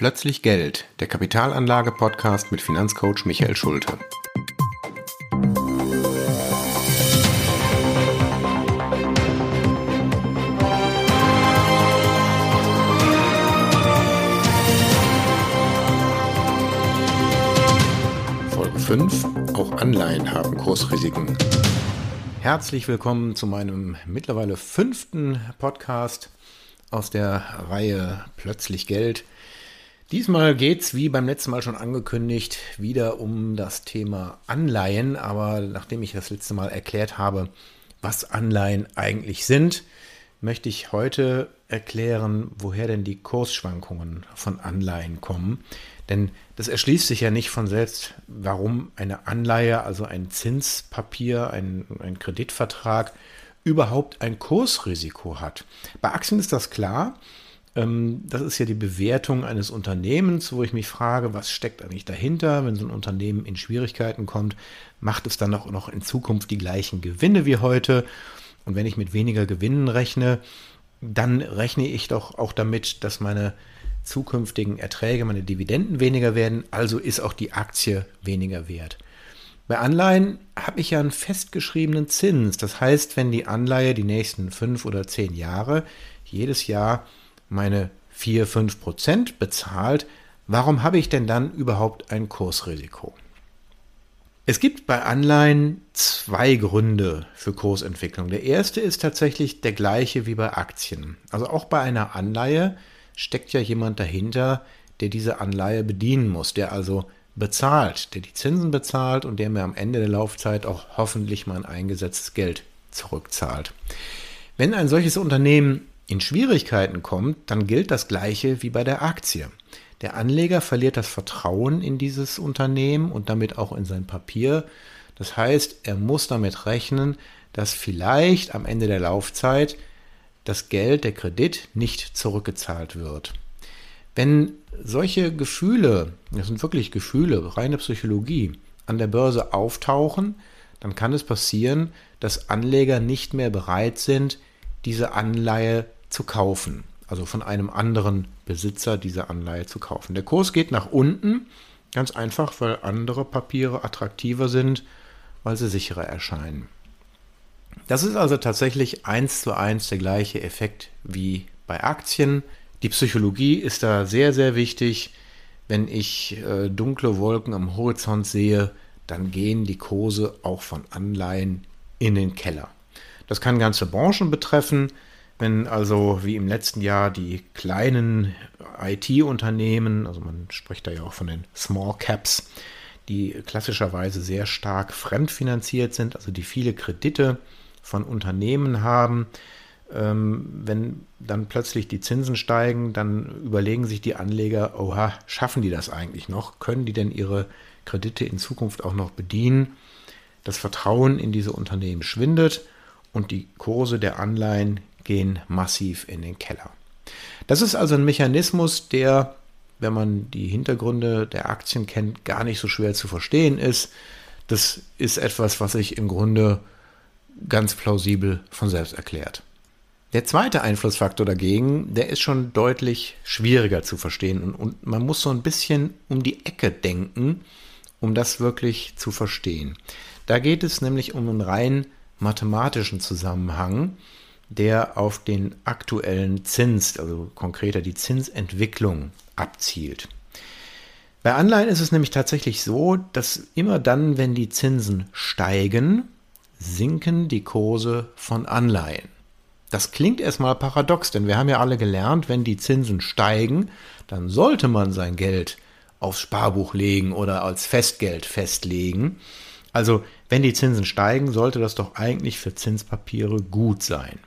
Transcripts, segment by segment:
Plötzlich Geld, der Kapitalanlage-Podcast mit Finanzcoach Michael Schulte. Folge 5. Auch Anleihen haben Kursrisiken. Herzlich willkommen zu meinem mittlerweile fünften Podcast aus der Reihe Plötzlich Geld. Diesmal geht es, wie beim letzten Mal schon angekündigt, wieder um das Thema Anleihen. Aber nachdem ich das letzte Mal erklärt habe, was Anleihen eigentlich sind, möchte ich heute erklären, woher denn die Kursschwankungen von Anleihen kommen. Denn das erschließt sich ja nicht von selbst, warum eine Anleihe, also ein Zinspapier, ein, ein Kreditvertrag, überhaupt ein Kursrisiko hat. Bei Aktien ist das klar. Ähm, das ist ja die Bewertung eines Unternehmens, wo ich mich frage, was steckt eigentlich dahinter, wenn so ein Unternehmen in Schwierigkeiten kommt, macht es dann auch noch in Zukunft die gleichen Gewinne wie heute? Und wenn ich mit weniger Gewinnen rechne, dann rechne ich doch auch damit, dass meine zukünftigen Erträge, meine Dividenden weniger werden, also ist auch die Aktie weniger wert. Bei Anleihen habe ich ja einen festgeschriebenen Zins. Das heißt, wenn die Anleihe die nächsten fünf oder zehn Jahre jedes Jahr meine 4, 5 Prozent bezahlt, warum habe ich denn dann überhaupt ein Kursrisiko? Es gibt bei Anleihen zwei Gründe für Kursentwicklung. Der erste ist tatsächlich der gleiche wie bei Aktien. Also auch bei einer Anleihe steckt ja jemand dahinter, der diese Anleihe bedienen muss, der also bezahlt, der die Zinsen bezahlt und der mir am Ende der Laufzeit auch hoffentlich mein eingesetztes Geld zurückzahlt. Wenn ein solches Unternehmen in Schwierigkeiten kommt, dann gilt das Gleiche wie bei der Aktie. Der Anleger verliert das Vertrauen in dieses Unternehmen und damit auch in sein Papier. Das heißt, er muss damit rechnen, dass vielleicht am Ende der Laufzeit das Geld, der Kredit nicht zurückgezahlt wird. Wenn solche Gefühle, das sind wirklich Gefühle, reine Psychologie, an der Börse auftauchen, dann kann es passieren, dass Anleger nicht mehr bereit sind, diese Anleihe zu kaufen, also von einem anderen Besitzer diese Anleihe zu kaufen. Der Kurs geht nach unten, ganz einfach, weil andere Papiere attraktiver sind, weil sie sicherer erscheinen. Das ist also tatsächlich eins zu eins der gleiche Effekt wie bei Aktien. Die Psychologie ist da sehr, sehr wichtig. Wenn ich äh, dunkle Wolken am Horizont sehe, dann gehen die Kurse auch von Anleihen in den Keller. Das kann ganze Branchen betreffen. Wenn also wie im letzten Jahr die kleinen IT-Unternehmen, also man spricht da ja auch von den Small Caps, die klassischerweise sehr stark fremdfinanziert sind, also die viele Kredite von Unternehmen haben, ähm, wenn dann plötzlich die Zinsen steigen, dann überlegen sich die Anleger, oha, schaffen die das eigentlich noch? Können die denn ihre Kredite in Zukunft auch noch bedienen? Das Vertrauen in diese Unternehmen schwindet und die Kurse der Anleihen gehen massiv in den Keller. Das ist also ein Mechanismus, der, wenn man die Hintergründe der Aktien kennt, gar nicht so schwer zu verstehen ist. Das ist etwas, was sich im Grunde ganz plausibel von selbst erklärt. Der zweite Einflussfaktor dagegen, der ist schon deutlich schwieriger zu verstehen und, und, man muss so ein bisschen um die Ecke denken, um das wirklich zu verstehen. Da geht es nämlich um einen rein mathematischen Zusammenhang, der auf den aktuellen Zins, also konkreter die Zinsentwicklung abzielt. Bei Anleihen ist es nämlich tatsächlich so, dass immer dann, wenn die Zinsen steigen, sinken die Kurse von Anleihen. Das klingt erstmal paradox, denn wir haben ja alle gelernt, wenn die Zinsen steigen, dann sollte man sein Geld aufs Sparbuch legen oder als Festgeld festlegen. Also wenn die Zinsen steigen, sollte das doch eigentlich für Zinspapiere gut sein.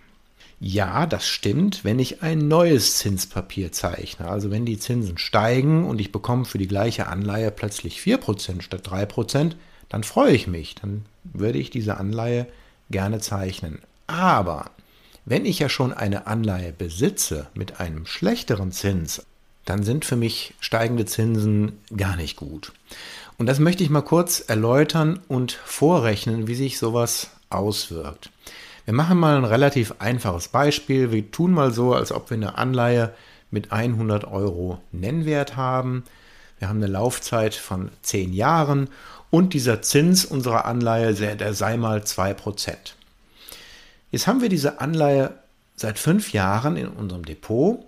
Ja, das stimmt, wenn ich ein neues Zinspapier zeichne. Also wenn die Zinsen steigen und ich bekomme für die gleiche Anleihe plötzlich 4% statt 3%, dann freue ich mich. Dann würde ich diese Anleihe gerne zeichnen. Aber wenn ich ja schon eine Anleihe besitze mit einem schlechteren Zins, dann sind für mich steigende Zinsen gar nicht gut. Und das möchte ich mal kurz erläutern und vorrechnen, wie sich sowas auswirkt. Wir machen mal ein relativ einfaches Beispiel. Wir tun mal so, als ob wir eine Anleihe mit 100 Euro Nennwert haben. Wir haben eine Laufzeit von 10 Jahren und dieser Zins unserer Anleihe, der sei mal 2%. Jetzt haben wir diese Anleihe seit fünf Jahren in unserem Depot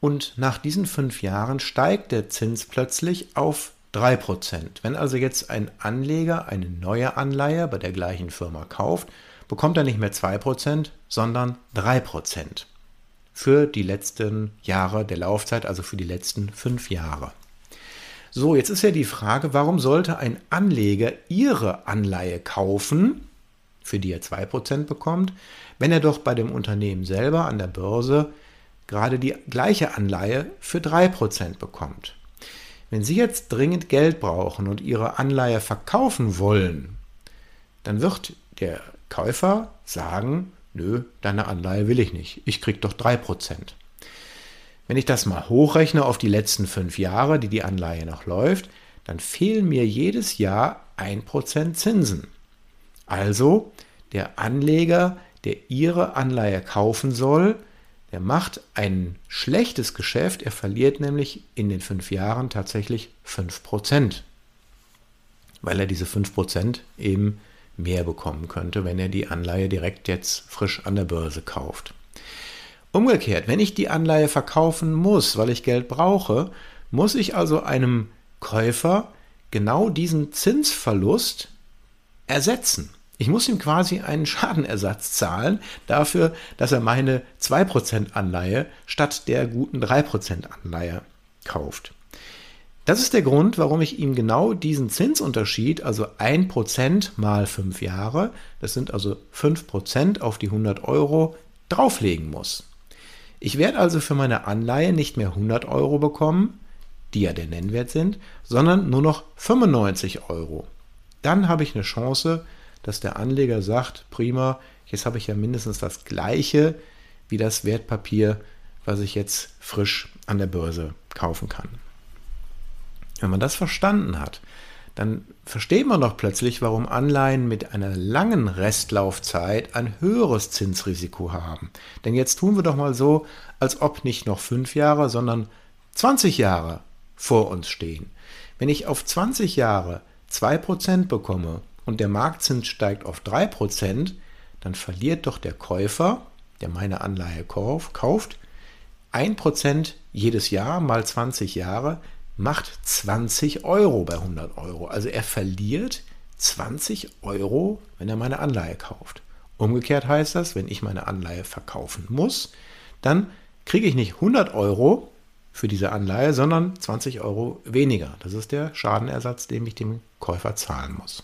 und nach diesen fünf Jahren steigt der Zins plötzlich auf 3%. Wenn also jetzt ein Anleger eine neue Anleihe bei der gleichen Firma kauft, bekommt er nicht mehr 2%, sondern 3% für die letzten Jahre der Laufzeit, also für die letzten fünf Jahre. So, jetzt ist ja die Frage, warum sollte ein Anleger Ihre Anleihe kaufen, für die er 2% bekommt, wenn er doch bei dem Unternehmen selber an der Börse gerade die gleiche Anleihe für 3% bekommt. Wenn Sie jetzt dringend Geld brauchen und Ihre Anleihe verkaufen wollen, dann wird der Käufer sagen, nö, deine Anleihe will ich nicht, ich krieg doch 3%. Wenn ich das mal hochrechne auf die letzten fünf Jahre, die die Anleihe noch läuft, dann fehlen mir jedes Jahr 1% Zinsen. Also der Anleger, der Ihre Anleihe kaufen soll, der macht ein schlechtes Geschäft. Er verliert nämlich in den fünf Jahren tatsächlich 5%, weil er diese 5% eben mehr bekommen könnte, wenn er die Anleihe direkt jetzt frisch an der Börse kauft. Umgekehrt, wenn ich die Anleihe verkaufen muss, weil ich Geld brauche, muss ich also einem Käufer genau diesen Zinsverlust ersetzen. Ich muss ihm quasi einen Schadenersatz zahlen dafür, dass er meine 2% Anleihe statt der guten 3% Anleihe kauft. Das ist der Grund, warum ich ihm genau diesen Zinsunterschied, also 1% mal 5 Jahre, das sind also 5% auf die 100 Euro, drauflegen muss. Ich werde also für meine Anleihe nicht mehr 100 Euro bekommen, die ja der Nennwert sind, sondern nur noch 95 Euro. Dann habe ich eine Chance, dass der Anleger sagt, prima, jetzt habe ich ja mindestens das gleiche wie das Wertpapier, was ich jetzt frisch an der Börse kaufen kann. Wenn man das verstanden hat, dann versteht man doch plötzlich, warum Anleihen mit einer langen Restlaufzeit ein höheres Zinsrisiko haben. Denn jetzt tun wir doch mal so, als ob nicht noch fünf Jahre, sondern 20 Jahre vor uns stehen. Wenn ich auf 20 Jahre 2% bekomme und der Marktzins steigt auf 3%, dann verliert doch der Käufer, der meine Anleihe kauft, 1% jedes Jahr mal 20 Jahre macht 20 Euro bei 100 Euro. Also er verliert 20 Euro, wenn er meine Anleihe kauft. Umgekehrt heißt das, wenn ich meine Anleihe verkaufen muss, dann kriege ich nicht 100 Euro für diese Anleihe, sondern 20 Euro weniger. Das ist der Schadenersatz, den ich dem Käufer zahlen muss.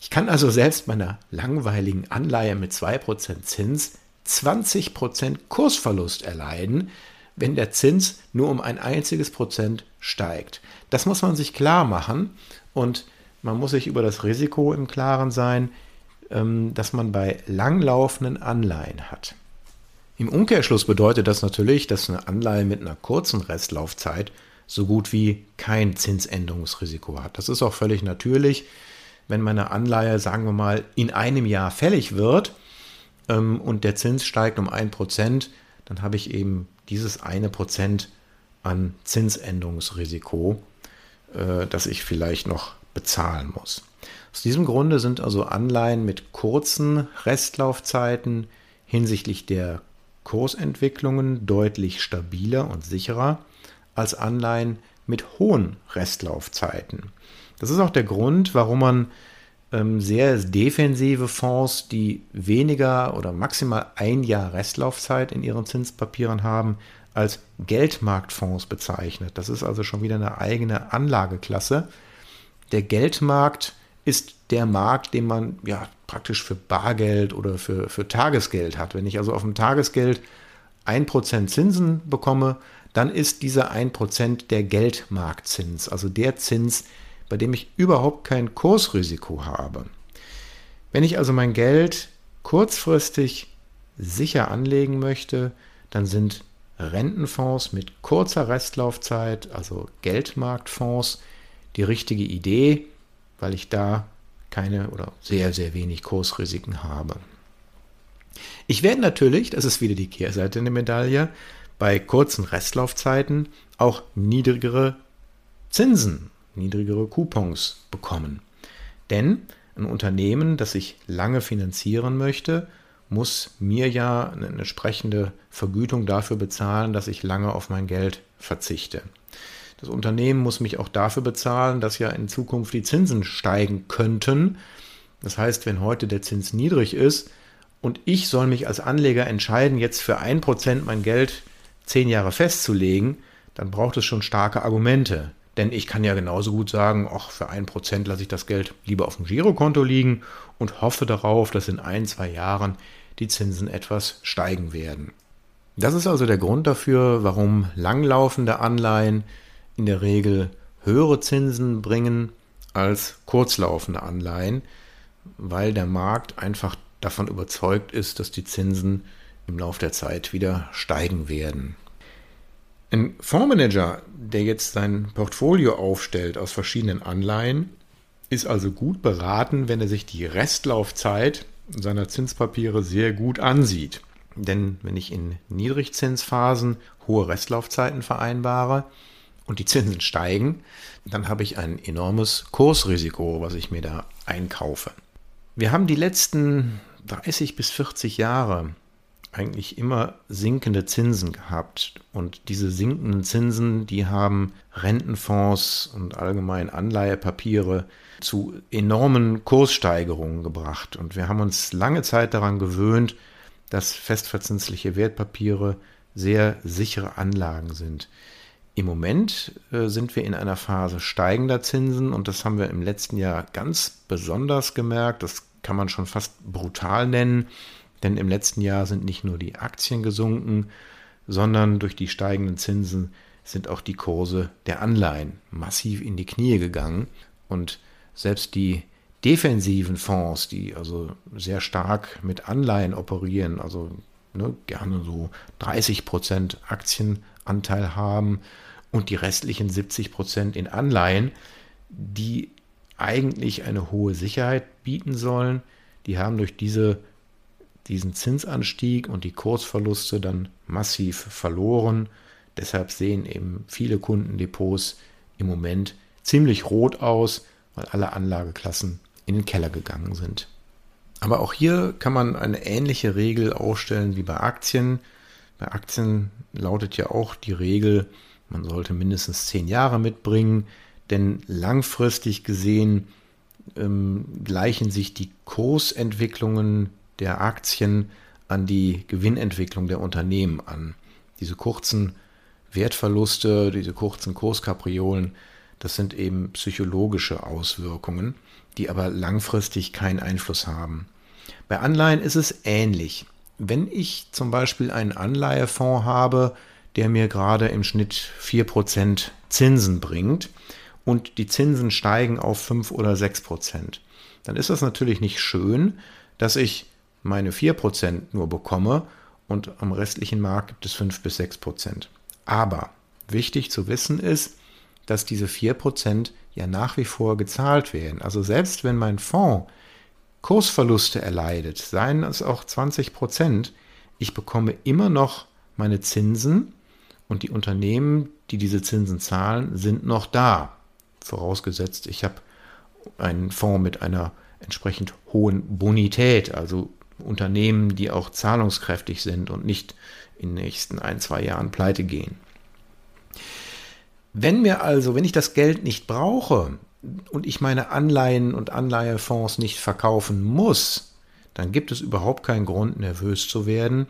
Ich kann also selbst meiner langweiligen Anleihe mit 2% Zins 20% Kursverlust erleiden, wenn der Zins nur um ein einziges Prozent steigt. Das muss man sich klar machen und man muss sich über das Risiko im Klaren sein, ähm, das man bei langlaufenden Anleihen hat. Im Umkehrschluss bedeutet das natürlich, dass eine Anleihe mit einer kurzen Restlaufzeit so gut wie kein Zinsänderungsrisiko hat. Das ist auch völlig natürlich wenn meine Anleihe, sagen wir mal, in einem Jahr fällig wird ähm, und der Zins steigt um ein Prozent, dann habe ich eben dieses eine Prozent an Zinsänderungsrisiko, äh, das ich vielleicht noch bezahlen muss. Aus diesem Grunde sind also Anleihen mit kurzen Restlaufzeiten hinsichtlich der Kursentwicklungen deutlich stabiler und sicherer als Anleihen mit hohen Restlaufzeiten. Das ist auch der Grund, warum man sehr defensive Fonds, die weniger oder maximal ein Jahr Restlaufzeit in ihren Zinspapieren haben, als Geldmarktfonds bezeichnet. Das ist also schon wieder eine eigene Anlageklasse. Der Geldmarkt ist der Markt, den man ja praktisch für Bargeld oder für, für Tagesgeld hat. Wenn ich also auf dem Tagesgeld 1% Zinsen bekomme, dann ist dieser 1% der Geldmarktzins, also der Zins, bei dem ich überhaupt kein Kursrisiko habe. Wenn ich also mein Geld kurzfristig sicher anlegen möchte, dann sind Rentenfonds mit kurzer Restlaufzeit, also Geldmarktfonds, die richtige Idee, weil ich da keine oder sehr, sehr wenig Kursrisiken habe. Ich werde natürlich, das ist wieder die Kehrseite der Medaille, bei kurzen Restlaufzeiten auch niedrigere Zinsen, niedrigere Coupons bekommen. Denn ein Unternehmen, das ich lange finanzieren möchte, muss mir ja eine entsprechende Vergütung dafür bezahlen, dass ich lange auf mein Geld verzichte. Das Unternehmen muss mich auch dafür bezahlen, dass ja in Zukunft die Zinsen steigen könnten. Das heißt, wenn heute der Zins niedrig ist und ich soll mich als Anleger entscheiden, jetzt für ein Prozent mein Geld zehn Jahre festzulegen, dann braucht es schon starke Argumente. Denn ich kann ja genauso gut sagen, ach, für ein Prozent lasse ich das Geld lieber auf dem Girokonto liegen und hoffe darauf, dass in ein, zwei Jahren die Zinsen etwas steigen werden. Das ist also der Grund dafür, warum langlaufende Anleihen in der Regel höhere Zinsen bringen als kurzlaufende Anleihen, weil der Markt einfach davon überzeugt ist, dass die Zinsen im Laufe der Zeit wieder steigen werden. Ein Fondsmanager, der jetzt sein Portfolio aufstellt aus verschiedenen Anleihen, ist also gut beraten, wenn er sich die Restlaufzeit seiner Zinspapiere sehr gut ansieht. Denn wenn ich in Niedrigzinsphasen hohe Restlaufzeiten vereinbare und die Zinsen steigen, dann habe ich ein enormes Kursrisiko, was ich mir da einkaufe. Wir haben die letzten 30 bis 40 Jahre eigentlich immer sinkende Zinsen gehabt. Und diese sinkenden Zinsen, die haben Rentenfonds und allgemein Anleihepapiere zu enormen Kurssteigerungen gebracht. Und wir haben uns lange Zeit daran gewöhnt, dass festverzinsliche Wertpapiere sehr sichere Anlagen sind. Im Moment äh, sind wir in einer Phase steigender Zinsen und das haben wir im letzten Jahr ganz besonders gemerkt. Das kann man schon fast brutal nennen, denn im letzten Jahr sind nicht nur die Aktien gesunken, sondern durch die steigenden Zinsen sind auch die Kurse der Anleihen massiv in die Knie gegangen. Und selbst die defensiven Fonds, die also sehr stark mit Anleihen operieren, also ne, gerne so 30 Prozent Aktienanteil haben und die restlichen 70 Prozent in Anleihen, die eigentlich eine hohe Sicherheit bieten sollen, die haben durch diese, diesen Zinsanstieg und die Kursverluste dann massiv verloren. Deshalb sehen eben viele Kundendepots im Moment ziemlich rot aus, weil alle Anlageklassen in den Keller gegangen sind. Aber auch hier kann man eine ähnliche Regel aufstellen wie bei Aktien. Bei Aktien lautet ja auch die Regel, man sollte mindestens zehn Jahre mitbringen, denn langfristig gesehen ähm, gleichen sich die Kursentwicklungen der Aktien an die Gewinnentwicklung der Unternehmen an. Diese kurzen Wertverluste, diese kurzen Kurskapriolen, das sind eben psychologische Auswirkungen, die aber langfristig keinen Einfluss haben. Bei Anleihen ist es ähnlich. Wenn ich zum Beispiel einen Anleihefonds habe, der mir gerade im Schnitt 4% Zinsen bringt und die Zinsen steigen auf 5 oder 6%, dann ist das natürlich nicht schön, dass ich meine 4% nur bekomme und am restlichen Markt gibt es 5 bis 6%. Aber wichtig zu wissen ist, dass diese 4% ja nach wie vor gezahlt werden. Also selbst wenn mein Fonds Kursverluste erleidet, seien es auch 20%, ich bekomme immer noch meine Zinsen und die Unternehmen, die diese Zinsen zahlen, sind noch da. Vorausgesetzt, ich habe einen Fonds mit einer entsprechend hohen Bonität, also Unternehmen, die auch zahlungskräftig sind und nicht in den nächsten ein, zwei Jahren pleite gehen. Wenn mir also, wenn ich das Geld nicht brauche und ich meine Anleihen und Anleihefonds nicht verkaufen muss, dann gibt es überhaupt keinen Grund, nervös zu werden,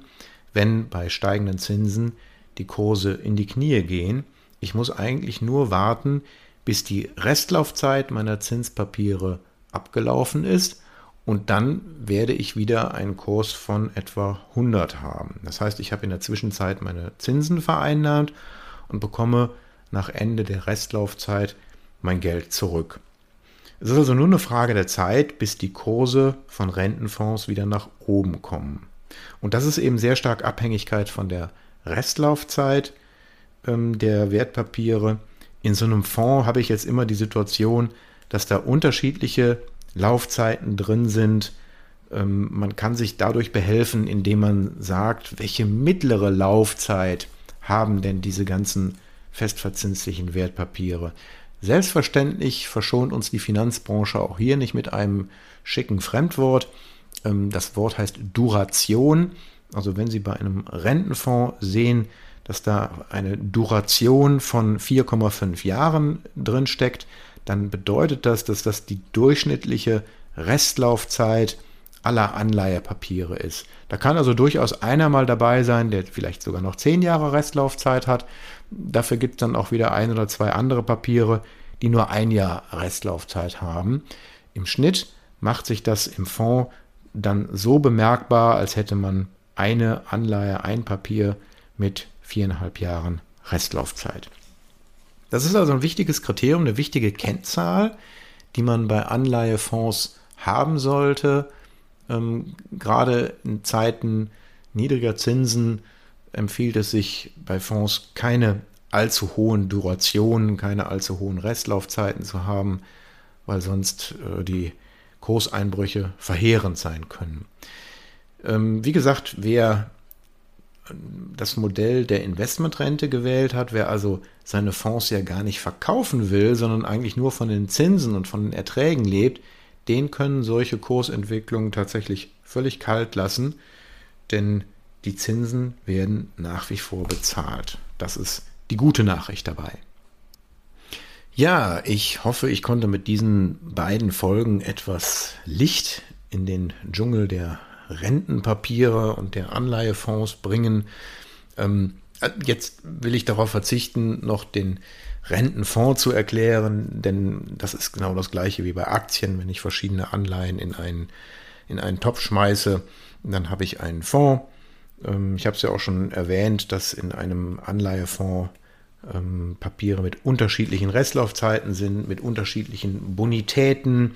wenn bei steigenden Zinsen die Kurse in die Knie gehen. Ich muss eigentlich nur warten, bis die Restlaufzeit meiner Zinspapiere abgelaufen ist und dann werde ich wieder einen Kurs von etwa 100 haben. Das heißt, ich habe in der Zwischenzeit meine Zinsen vereinnahmt und bekomme nach Ende der Restlaufzeit mein Geld zurück. Es ist also nur eine Frage der Zeit, bis die Kurse von Rentenfonds wieder nach oben kommen. Und das ist eben sehr stark Abhängigkeit von der Restlaufzeit ähm, der Wertpapiere. In so einem Fonds habe ich jetzt immer die Situation, dass da unterschiedliche Laufzeiten drin sind. Ähm, man kann sich dadurch behelfen, indem man sagt, welche mittlere Laufzeit haben denn diese ganzen festverzinslichen Wertpapiere? Selbstverständlich verschont uns die Finanzbranche auch hier nicht mit einem schicken Fremdwort. Ähm, das Wort heißt Duration. Also wenn Sie bei einem Rentenfonds sehen, dass da eine Duration von 4,5 Jahren drin steckt, dann bedeutet das, dass das die durchschnittliche Restlaufzeit aller Anleihepapiere ist. Da kann also durchaus einer mal dabei sein, der vielleicht sogar noch 10 Jahre Restlaufzeit hat. Dafür gibt es dann auch wieder ein oder zwei andere Papiere, die nur ein Jahr Restlaufzeit haben. Im Schnitt macht sich das im Fonds dann so bemerkbar, als hätte man eine Anleihe, ein Papier mit viereinhalb Jahren Restlaufzeit. Das ist also ein wichtiges Kriterium, eine wichtige Kennzahl, die man bei Anleihefonds haben sollte. Ähm, gerade in Zeiten niedriger Zinsen empfiehlt es sich bei Fonds keine allzu hohen Durationen, keine allzu hohen Restlaufzeiten zu haben, weil sonst äh, die Kurseinbrüche verheerend sein können. Ähm, wie gesagt, wer das Modell der Investmentrente gewählt hat, wer also seine Fonds ja gar nicht verkaufen will, sondern eigentlich nur von den Zinsen und von den Erträgen lebt, den können solche Kursentwicklungen tatsächlich völlig kalt lassen, denn die Zinsen werden nach wie vor bezahlt. Das ist die gute Nachricht dabei. Ja, ich hoffe, ich konnte mit diesen beiden Folgen etwas Licht in den Dschungel der Rentenpapiere und der Anleihefonds bringen. Ähm, jetzt will ich darauf verzichten, noch den Rentenfonds zu erklären, denn das ist genau das gleiche wie bei Aktien. Wenn ich verschiedene Anleihen in einen, in einen Topf schmeiße, dann habe ich einen Fonds. Ähm, ich habe es ja auch schon erwähnt, dass in einem Anleihefonds ähm, Papiere mit unterschiedlichen Restlaufzeiten sind, mit unterschiedlichen Bonitäten.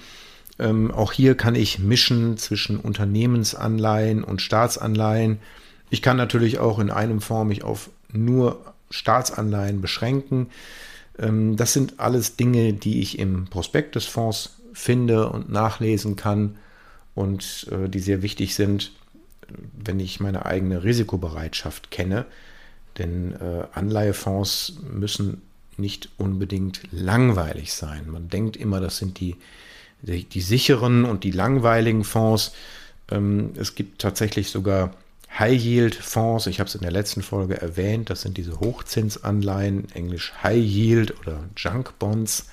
Ähm, auch hier kann ich mischen zwischen Unternehmensanleihen und Staatsanleihen. Ich kann natürlich auch in einem Fonds mich auf nur Staatsanleihen beschränken. Ähm, das sind alles Dinge, die ich im Prospekt des Fonds finde und nachlesen kann und äh, die sehr wichtig sind, wenn ich meine eigene Risikobereitschaft kenne. Denn äh, Anleihefonds müssen nicht unbedingt langweilig sein. Man denkt immer, das sind die, die, die sicheren und die langweiligen Fonds. Ähm, es gibt tatsächlich sogar High-Yield-Fonds. Ich habe es in der letzten Folge erwähnt. Das sind diese Hochzinsanleihen, englisch High-Yield oder Junk-Bonds.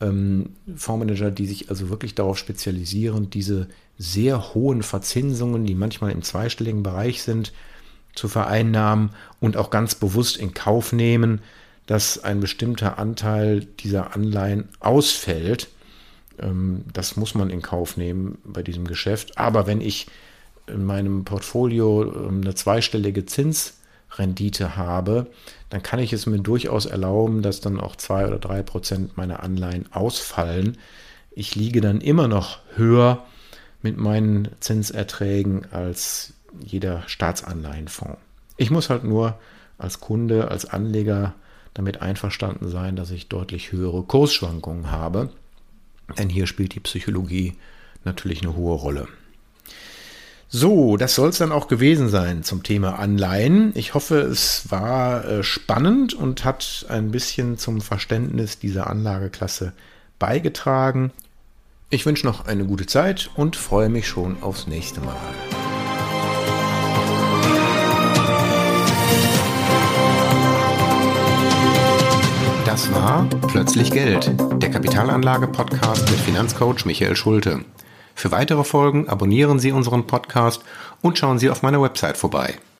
Ähm, Fondsmanager, die sich also wirklich darauf spezialisieren, diese sehr hohen Verzinsungen, die manchmal im zweistelligen Bereich sind, zu vereinnahmen und auch ganz bewusst in Kauf nehmen, dass ein bestimmter Anteil dieser Anleihen ausfällt. Ähm, das muss man in Kauf nehmen bei diesem Geschäft. Aber wenn ich in meinem Portfolio ähm, eine zweistellige Zinsrendite habe, dann kann ich es mir durchaus erlauben, dass dann auch zwei oder drei Prozent meiner Anleihen ausfallen. Ich liege dann immer noch höher mit meinen Zinserträgen als jeder Staatsanleihenfonds. Ich muss halt nur als Kunde, als Anleger damit einverstanden sein, dass ich deutlich höhere Kursschwankungen habe. Denn hier spielt die Psychologie natürlich eine hohe Rolle. So, das soll es dann auch gewesen sein zum Thema Anleihen. Ich hoffe, es war äh, spannend und hat ein bisschen zum Verständnis dieser Anlageklasse beigetragen. Ich wünsche noch eine gute Zeit und freue mich schon aufs nächste Mal. Das war Plötzlich Geld, der Kapitalanlage-Podcast mit Finanzcoach Michael Schulte. Für weitere Folgen abonnieren Sie unseren Podcast und schauen Sie auf meiner Website vorbei